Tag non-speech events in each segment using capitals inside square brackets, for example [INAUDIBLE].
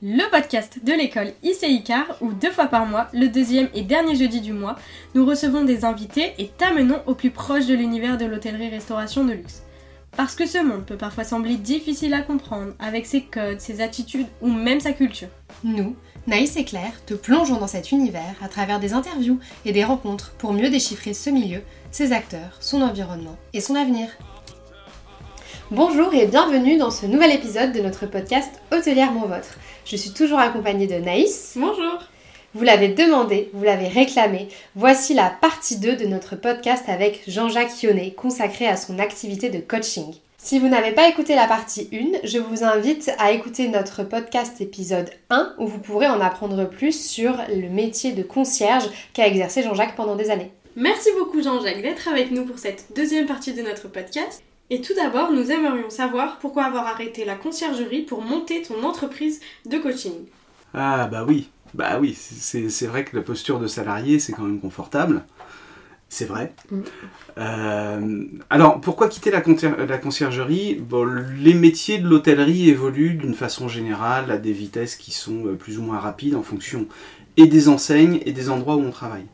le podcast de l'école ICICAR où deux fois par mois, le deuxième et dernier jeudi du mois, nous recevons des invités et t'amenons au plus proche de l'univers de l'hôtellerie-restauration de luxe. Parce que ce monde peut parfois sembler difficile à comprendre avec ses codes, ses attitudes ou même sa culture. Nous, Naïs et Claire, te plongeons dans cet univers à travers des interviews et des rencontres pour mieux déchiffrer ce milieu, ses acteurs, son environnement et son avenir. Bonjour et bienvenue dans ce nouvel épisode de notre podcast Hôtelière Mon Votre. Je suis toujours accompagnée de Naïs. Bonjour Vous l'avez demandé, vous l'avez réclamé. Voici la partie 2 de notre podcast avec Jean-Jacques Yonnet, consacré à son activité de coaching. Si vous n'avez pas écouté la partie 1, je vous invite à écouter notre podcast épisode 1 où vous pourrez en apprendre plus sur le métier de concierge qu'a exercé Jean-Jacques pendant des années. Merci beaucoup Jean-Jacques d'être avec nous pour cette deuxième partie de notre podcast. Et tout d'abord, nous aimerions savoir pourquoi avoir arrêté la conciergerie pour monter ton entreprise de coaching. Ah bah oui, bah oui, c'est vrai que la posture de salarié, c'est quand même confortable. C'est vrai. Mm. Euh, alors, pourquoi quitter la, la conciergerie? Bon, Les métiers de l'hôtellerie évoluent d'une façon générale à des vitesses qui sont euh, plus ou moins rapides en fonction et des enseignes et des endroits où on travaille.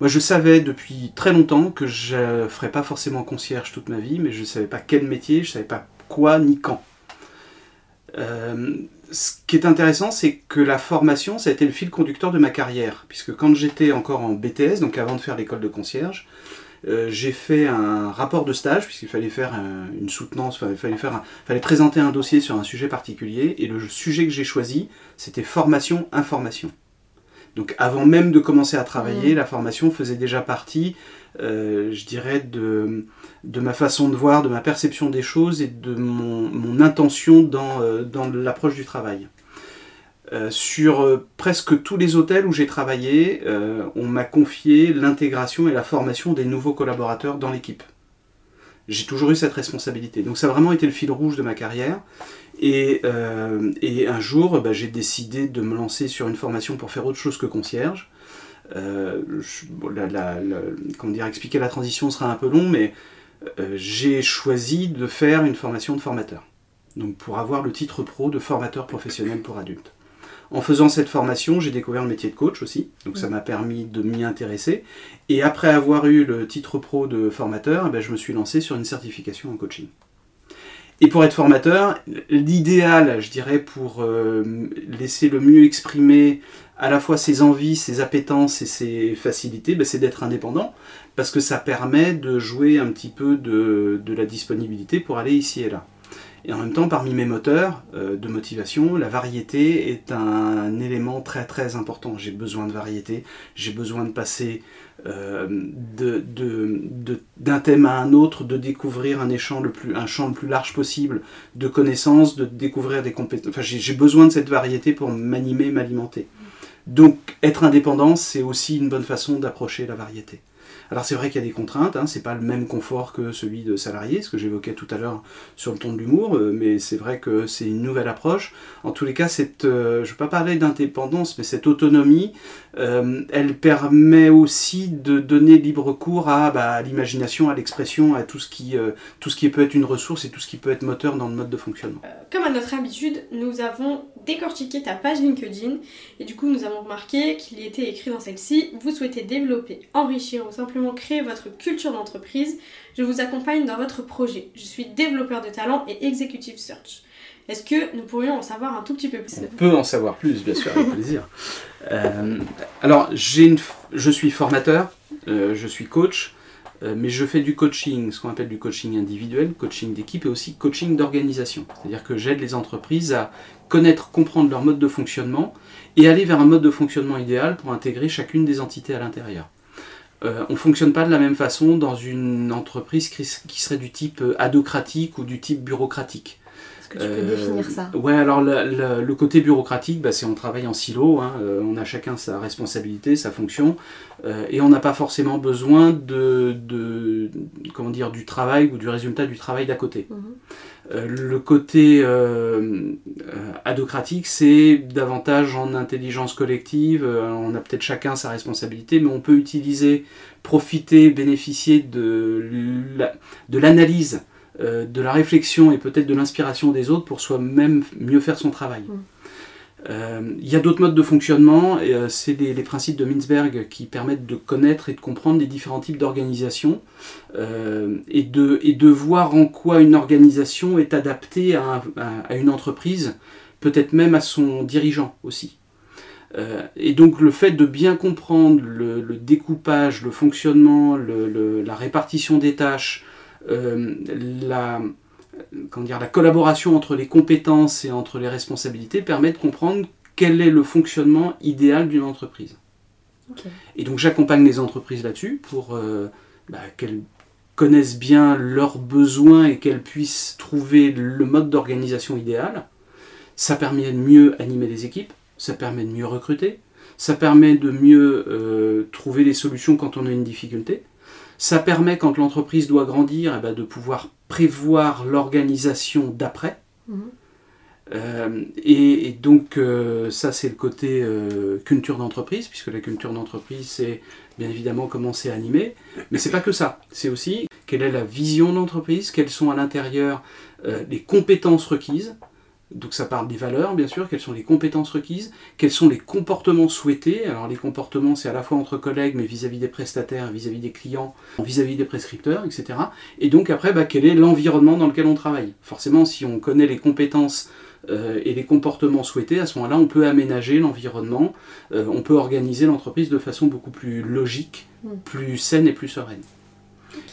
Moi, je savais depuis très longtemps que je ne ferais pas forcément concierge toute ma vie, mais je ne savais pas quel métier, je ne savais pas quoi ni quand. Euh, ce qui est intéressant, c'est que la formation, ça a été le fil conducteur de ma carrière. Puisque quand j'étais encore en BTS, donc avant de faire l'école de concierge, euh, j'ai fait un rapport de stage, puisqu'il fallait faire un- une soutenance, il fallait présenter un dossier sur un sujet particulier. Et le sujet que j'ai choisi, c'était formation-information. Donc avant même de commencer à travailler, la formation faisait déjà partie, euh, je dirais, de, de ma façon de voir, de ma perception des choses et de mon, mon intention dans, euh, dans l'approche du travail. Euh, sur presque tous les hôtels où j'ai travaillé, on m'a confié l'intégration et la formation des nouveaux collaborateurs dans l'équipe. J'ai toujours eu cette responsabilité. Donc ça a vraiment été le fil rouge de ma carrière. Et, euh, et un jour, bah, j'ai décidé de me lancer sur une formation pour faire autre chose que concierge. Euh, comment dire, expliquer la transition sera un peu long, mais euh, j'ai choisi de faire une formation de formateur. Donc pour avoir le titre pro de formateur professionnel pour adultes. En faisant cette formation, j'ai découvert le métier de coach aussi, donc ça m'a permis de m'y intéresser. Et après avoir eu le titre pro de formateur, eh ben, je me suis lancé sur une certification en coaching. Et pour être formateur, l'idéal, je dirais, pour euh, laisser le mieux exprimer à la fois ses envies, ses appétences et ses facilités, ben, c'est d'être indépendant, parce que ça permet de jouer un petit peu de, de la disponibilité pour aller ici et là. Et en même temps, parmi mes moteurs euh, de motivation, la variété est un élément très très important. J'ai besoin de variété, j'ai besoin de passer euh, d'un thème à un autre, de découvrir un, le plus, un champ le plus large possible de connaissances, de découvrir des compétences. Enfin, j'ai besoin de cette variété pour m'animer, m'alimenter. Donc, être indépendant, c'est aussi une bonne façon d'approcher la variété. Alors c'est vrai qu'il y a des contraintes, hein, c'est pas le même confort que celui de salarié, ce que j'évoquais tout à l'heure sur le ton de l'humour, euh, mais c'est vrai que c'est une nouvelle approche. En tous les cas, cette, euh, je ne vais pas parler d'indépendance, mais cette autonomie, euh, elle permet aussi de donner libre cours à, bah, l'imagination, à l'expression, à tout ce, qui, tout ce qui peut être une ressource et tout ce qui peut être moteur dans le mode de fonctionnement. Comme à notre habitude, nous avons décortiqué ta page LinkedIn et du coup nous avons remarqué qu'il y était écrit dans celle-ci Vous souhaitez développer, enrichir ou simplement créer votre culture d'entreprise Je vous accompagne dans votre projet. Je suis développeur de talent et executive search. Est-ce que nous pourrions en savoir un tout petit peu plus? On peut en savoir plus, bien sûr, avec plaisir. [LAUGHS] Euh, alors, une je suis formateur, euh, je suis coach, euh, mais je fais du coaching, ce qu'on appelle du coaching individuel, coaching d'équipe et aussi coaching d'organisation. C'est-à-dire que j'aide les entreprises à connaître, comprendre leur mode de fonctionnement et aller vers un mode de fonctionnement idéal pour intégrer chacune des entités à l'intérieur. Euh, on ne fonctionne pas de la même façon dans une entreprise qui, serait du type euh, adocratique ou du type bureaucratique. Que tu peux Euh, définir ça? Ouais, alors le, le- le côté bureaucratique, bah, c'est on travaille en silo, hein, euh, on a chacun sa responsabilité, sa fonction, euh, et on n'a pas forcément besoin de, de- comment dire, du travail ou du résultat du travail d'à côté. Mhm. Euh, le côté euh, euh, adocratique, c'est davantage en intelligence collective, euh, on a peut-être chacun sa responsabilité, mais on peut utiliser, profiter, bénéficier de l'analyse euh, de la réflexion et peut-être de l'inspiration des autres pour soi-même mieux faire son travail. Mm. Euh, il y a d'autres modes de fonctionnement, et, euh, c'est les, les principes de Mintzberg qui permettent de connaître et de comprendre les différents types d'organisation euh, et, de, et de voir en quoi une organisation est adaptée à, un- à- à une entreprise, peut-être même à son dirigeant aussi. Euh, et donc le fait de bien comprendre le, le découpage, le fonctionnement, le- le- la répartition des tâches, la, comment dire, la collaboration entre les compétences et entre les responsabilités permet de comprendre quel est le fonctionnement idéal d'une entreprise. Et donc j'accompagne les entreprises là-dessus pour euh, bah, qu'elles connaissent bien leurs besoins et qu'elles puissent trouver le mode d'organisation idéal. Ça permet de mieux animer les équipes, ça permet de mieux recruter, ça permet de mieux euh, trouver les solutions quand on a une difficulté. Ça permet, quand l'entreprise doit grandir, eh ben, de pouvoir prévoir l'organisation d'après. Mhm. Euh, et, et donc, euh, ça, c'est le côté euh, culture d'entreprise, puisque la culture d'entreprise, c'est bien évidemment comment c'est animé. Mais c'est pas que ça. C'est aussi quelle est la vision de l'entreprise, quelles sont à l'intérieur les compétences requises. Donc ça parle des valeurs, bien sûr, quelles sont les compétences requises, quels sont les comportements souhaités. Alors les comportements, c'est à la fois entre collègues, mais vis-à-vis des prestataires, vis-à-vis des clients, vis-à-vis des prescripteurs, etc. Et donc après, bah, quel est l'environnement dans lequel on travaille? Forcément, si on connaît les compétences euh, et les comportements souhaités, à ce moment-là, on peut aménager l'environnement, euh, on peut organiser l'entreprise de façon beaucoup plus logique, Mm. plus saine et plus sereine.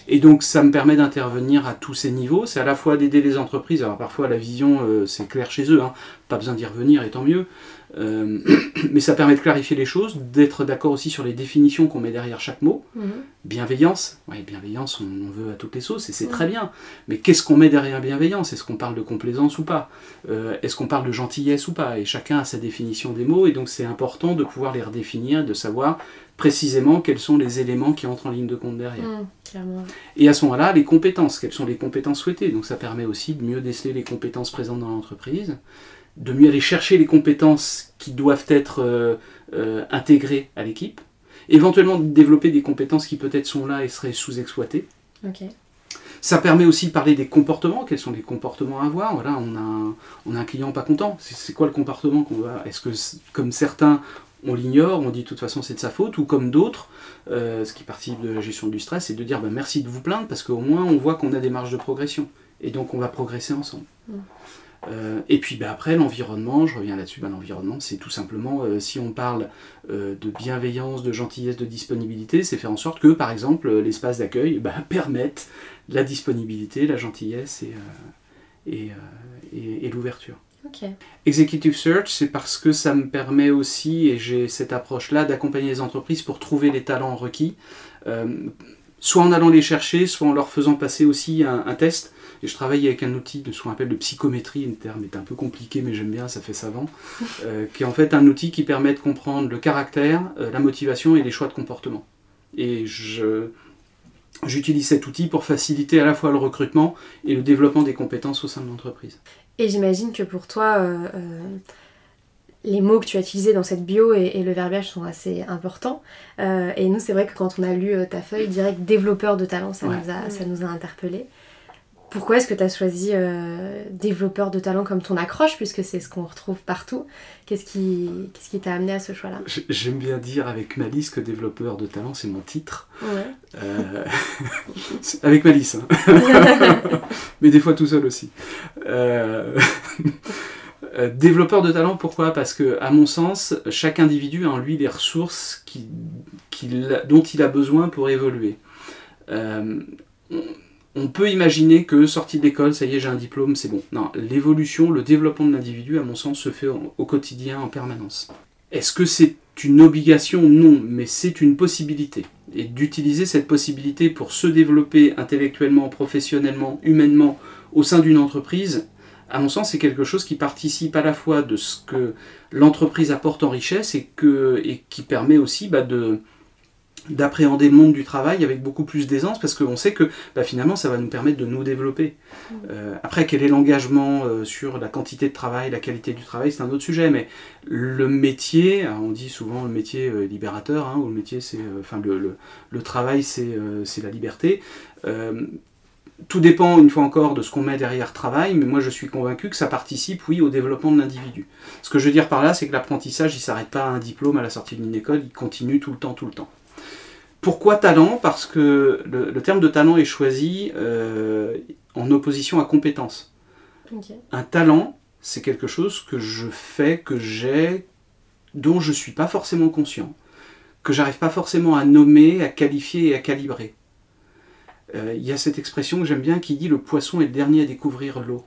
Et donc ça me permet d'intervenir à tous ces niveaux. C'est à la fois d'aider les entreprises. Alors parfois la vision euh, c'est clair chez eux, hein. pas besoin d'y revenir et tant mieux. Euh, [COUGHS] mais ça permet de clarifier les choses, d'être d'accord aussi sur les définitions qu'on met derrière chaque mot. Mhm. Bienveillance, oui, bienveillance, on veut à toutes les sauces et c'est Mm. très bien. Mais qu'est-ce qu'on met derrière bienveillance? Est-ce qu'on parle de complaisance ou pas? Euh, Est-ce qu'on parle de gentillesse ou pas? Et chacun a sa définition des mots et donc c'est important de pouvoir les redéfinir, de savoir précisément quels sont les éléments qui entrent en ligne de compte derrière. Mhm. Et à ce moment-là, les compétences, quelles sont les compétences souhaitées? Donc ça permet aussi de mieux déceler les compétences présentes dans l'entreprise, de mieux aller chercher les compétences qui doivent être euh, euh, intégrées à l'équipe, éventuellement de développer des compétences qui peut-être sont là et seraient sous-exploitées. Ça permet aussi de parler des comportements, quels sont les comportements à avoir. Voilà, on a un, on a un client pas content. C'est quoi le comportement qu'on va Est-ce que, comme certains, on l'ignore, on dit de toute façon c'est de sa faute, ou comme d'autres, euh, ce qui participe de la gestion du stress, c'est de dire bah, merci de vous plaindre parce qu'au moins on voit qu'on a des marges de progression. Et donc on va progresser ensemble. Mm. Euh, et puis bah, après l'environnement, je reviens là-dessus, bah, l'environnement c'est tout simplement, euh, si on parle euh, de bienveillance, de gentillesse, de disponibilité, c'est faire en sorte que par exemple l'espace d'accueil bah, [LAUGHS] permette la disponibilité, la gentillesse et, et, et- et l'ouverture. Executive Search, c'est parce que ça me permet aussi, et j'ai cette approche-là, d'accompagner les entreprises pour trouver les talents requis, soit en allant les chercher, soit en leur faisant passer aussi un, un test. Et je travaille avec un outil de ce qu'on appelle de psychométrie, le terme est un peu compliqué, mais j'aime bien, ça fait savant, [LAUGHS] euh, qui est en fait un outil qui permet de comprendre le caractère, euh, la motivation et les choix de comportement. Et je, j'utilise cet outil pour faciliter à la fois le recrutement et le développement des compétences au sein de l'entreprise. Et j'imagine que pour toi, euh, euh, les mots que tu as utilisés dans cette bio et, et le verbiage sont assez importants. Euh, et nous, c'est vrai que quand on a lu euh, ta feuille, direct développeur de talent, ça, Ouais. nous, a, ça nous a interpellés. Pourquoi est-ce que tu as choisi euh, développeur de talent comme ton accroche, puisque c'est ce qu'on retrouve partout? Qu'est-ce qui t'a amené à ce choix-là? J'aime bien dire avec Malice que développeur de talent, c'est mon titre. Ouais. Euh, [LAUGHS] avec Malice, hein. [LAUGHS] mais des fois tout seul aussi. [LAUGHS] Euh, développeur de talent, pourquoi? Parce que, à mon sens, chaque individu a en lui les ressources qui- dont il a besoin pour évoluer. On, on peut imaginer que sorti d'école, ça y est, j'ai un diplôme, c'est bon. Non, l'évolution, le développement de l'individu, à mon sens, se fait au- quotidien, en permanence. Est-ce que c'est une obligation? Non, mais c'est une possibilité. Et d'utiliser cette possibilité pour se développer intellectuellement, professionnellement, humainement au sein d'une entreprise, à mon sens, c'est quelque chose qui participe à la fois de ce que l'entreprise apporte en richesse et, que, qui permet aussi bah, de d'appréhender le monde du travail avec beaucoup plus d'aisance parce qu'on sait que bah, finalement ça va nous permettre de nous développer. Euh, après, quel est l'engagement euh, sur la quantité de travail, la qualité du travail, c'est un autre sujet, mais le métier, on dit souvent le métier euh, libérateur, hein, ou le métier c'est, enfin le, le, le travail c'est, c'est la liberté. Tout dépend une fois encore de ce qu'on met derrière travail, mais moi je suis convaincu que ça participe, oui, au développement de l'individu. Ce que je veux dire par là, c'est que l'apprentissage, il s'arrête pas à un diplôme à la sortie d'une école, il continue tout le temps, tout le temps. Pourquoi talent? Parce que le, terme de talent est choisi euh, en opposition à compétence. Un talent, c'est quelque chose que je fais, que j'ai, dont je ne suis pas forcément conscient, que j'arrive pas forcément à nommer, à qualifier et à calibrer. Euh, il y a cette expression que j'aime bien qui dit le poisson est le dernier à découvrir l'eau.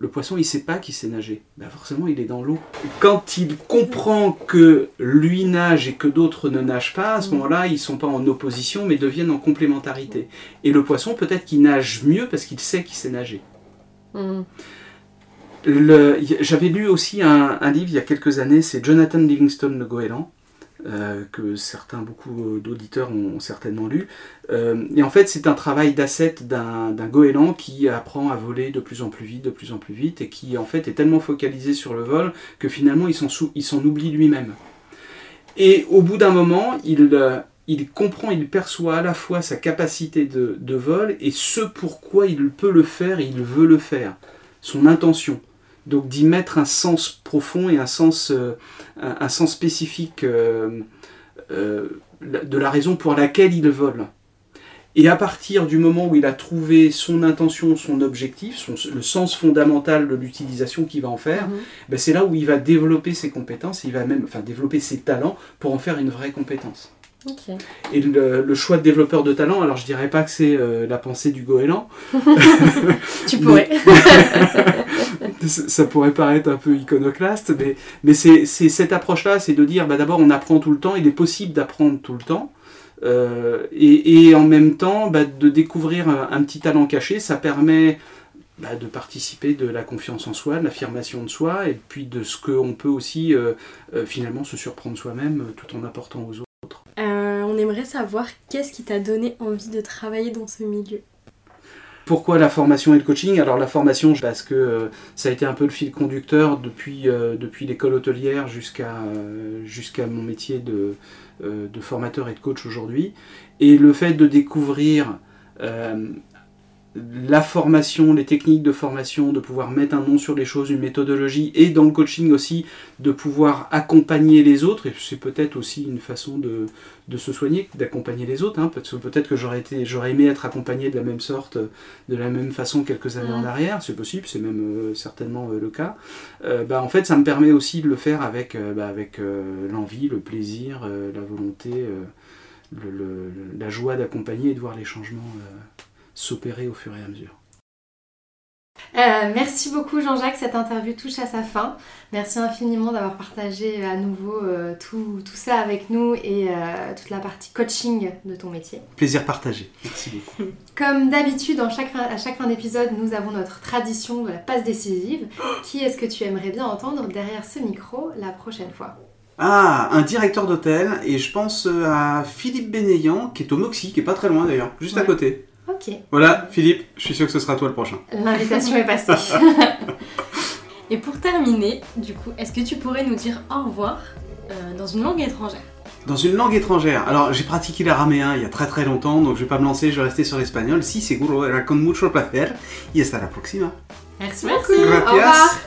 Le poisson, il sait pas qu'il sait nager. Ben forcément, il est dans l'eau. Quand il comprend que lui nage et que d'autres ne nagent pas, à ce mm. moment-là, ils sont pas en opposition, mais deviennent en complémentarité. Et le poisson, peut-être qu'il nage mieux parce qu'il sait qu'il sait nager. Mm. J'avais lu aussi un, un, livre il y a quelques années, c'est Jonathan Livingstone de Goéland, euh, que certains, beaucoup d'auditeurs ont, certainement lu. Euh, et en fait, c'est un travail d'asset d'un goéland qui apprend à voler de plus en plus vite, de plus en plus vite, et qui en fait est tellement focalisé sur le vol que finalement il s'en oublie lui-même. Et au bout d'un moment, il, euh, il comprend, il perçoit à la fois sa capacité de, de vol et ce pourquoi il peut le faire et il veut le faire, son intention donc d'y mettre un sens profond et un sens, euh, un, sens spécifique euh, euh, de la raison pour laquelle il vole. Et à partir du moment où il a trouvé son intention, son objectif, le sens fondamental de l'utilisation qu'il va en faire, mhm. ben c'est là où il va développer ses compétences, il va même enfin, développer ses talents pour en faire une vraie compétence. Et le, choix de développeur de talent, alors je dirais pas que c'est euh, la pensée du goéland. [LAUGHS] tu pourrais. [LAUGHS] ça pourrait paraître un peu iconoclaste, mais, mais c'est cette approche-là, c'est de dire bah, d'abord on apprend tout le temps, il est possible d'apprendre tout le temps. Euh, et, en même temps, bah, de découvrir un, petit talent caché, ça permet bah, de participer de la confiance en soi, de l'affirmation de soi, et puis de ce qu'on peut aussi euh, finalement se surprendre soi-même tout en apportant aux autres on aimerait savoir qu'est-ce qui t'a donné envie de travailler dans ce milieu. Pourquoi la formation et le coaching? Alors la formation, parce que euh, ça a été un peu le fil conducteur depuis, euh, depuis l'école hôtelière jusqu'à euh, jusqu'à mon métier de, de, formateur et de coach aujourd'hui. Et le fait de découvrir la formation, les techniques de formation, de pouvoir mettre un nom sur les choses, une méthodologie, et dans le coaching aussi, de pouvoir accompagner les autres, et c'est peut-être aussi une façon de, se soigner, d'accompagner les autres, hein, parce que peut-être que j'aurais, été, j'aurais aimé être accompagné de la même sorte, de la même façon quelques années en arrière, c'est possible, c'est même euh, certainement euh, le cas. Euh, bah, en fait, ça me permet aussi de le faire avec, bah, avec l'envie, le plaisir, la volonté, la joie d'accompagner et de voir les changements s'opérer au fur et à mesure. Euh, merci beaucoup Jean-Jacques, cette interview touche à sa fin. Merci infiniment d'avoir partagé à nouveau euh, tout, tout, ça avec nous et euh, toute la partie coaching de ton métier. Plaisir partagé, merci beaucoup. [LAUGHS] Comme d'habitude, à chaque fin d'épisode, nous avons notre tradition de la passe décisive. [GASPS] Qui est-ce que tu aimerais bien entendre derrière ce micro la prochaine fois? Ah, un directeur d'hôtel, et je pense à Philippe Bénéant, qui est au Moxie, qui est pas très loin d'ailleurs, juste à côté. Ok. Voilà, Philippe, je suis sûr que ce sera toi le prochain. L'invitation est passée. [LAUGHS] Et pour terminer, du coup, est-ce que tu pourrais nous dire au revoir euh, dans une langue étrangère? Dans une langue étrangère. Alors, j'ai pratiqué l'araméen il y a très très longtemps, donc je vais pas me lancer, je vais rester sur l'espagnol. Si, seguro, era con mucho placer. Y hasta la próxima. Merci, Merci. Au revoir.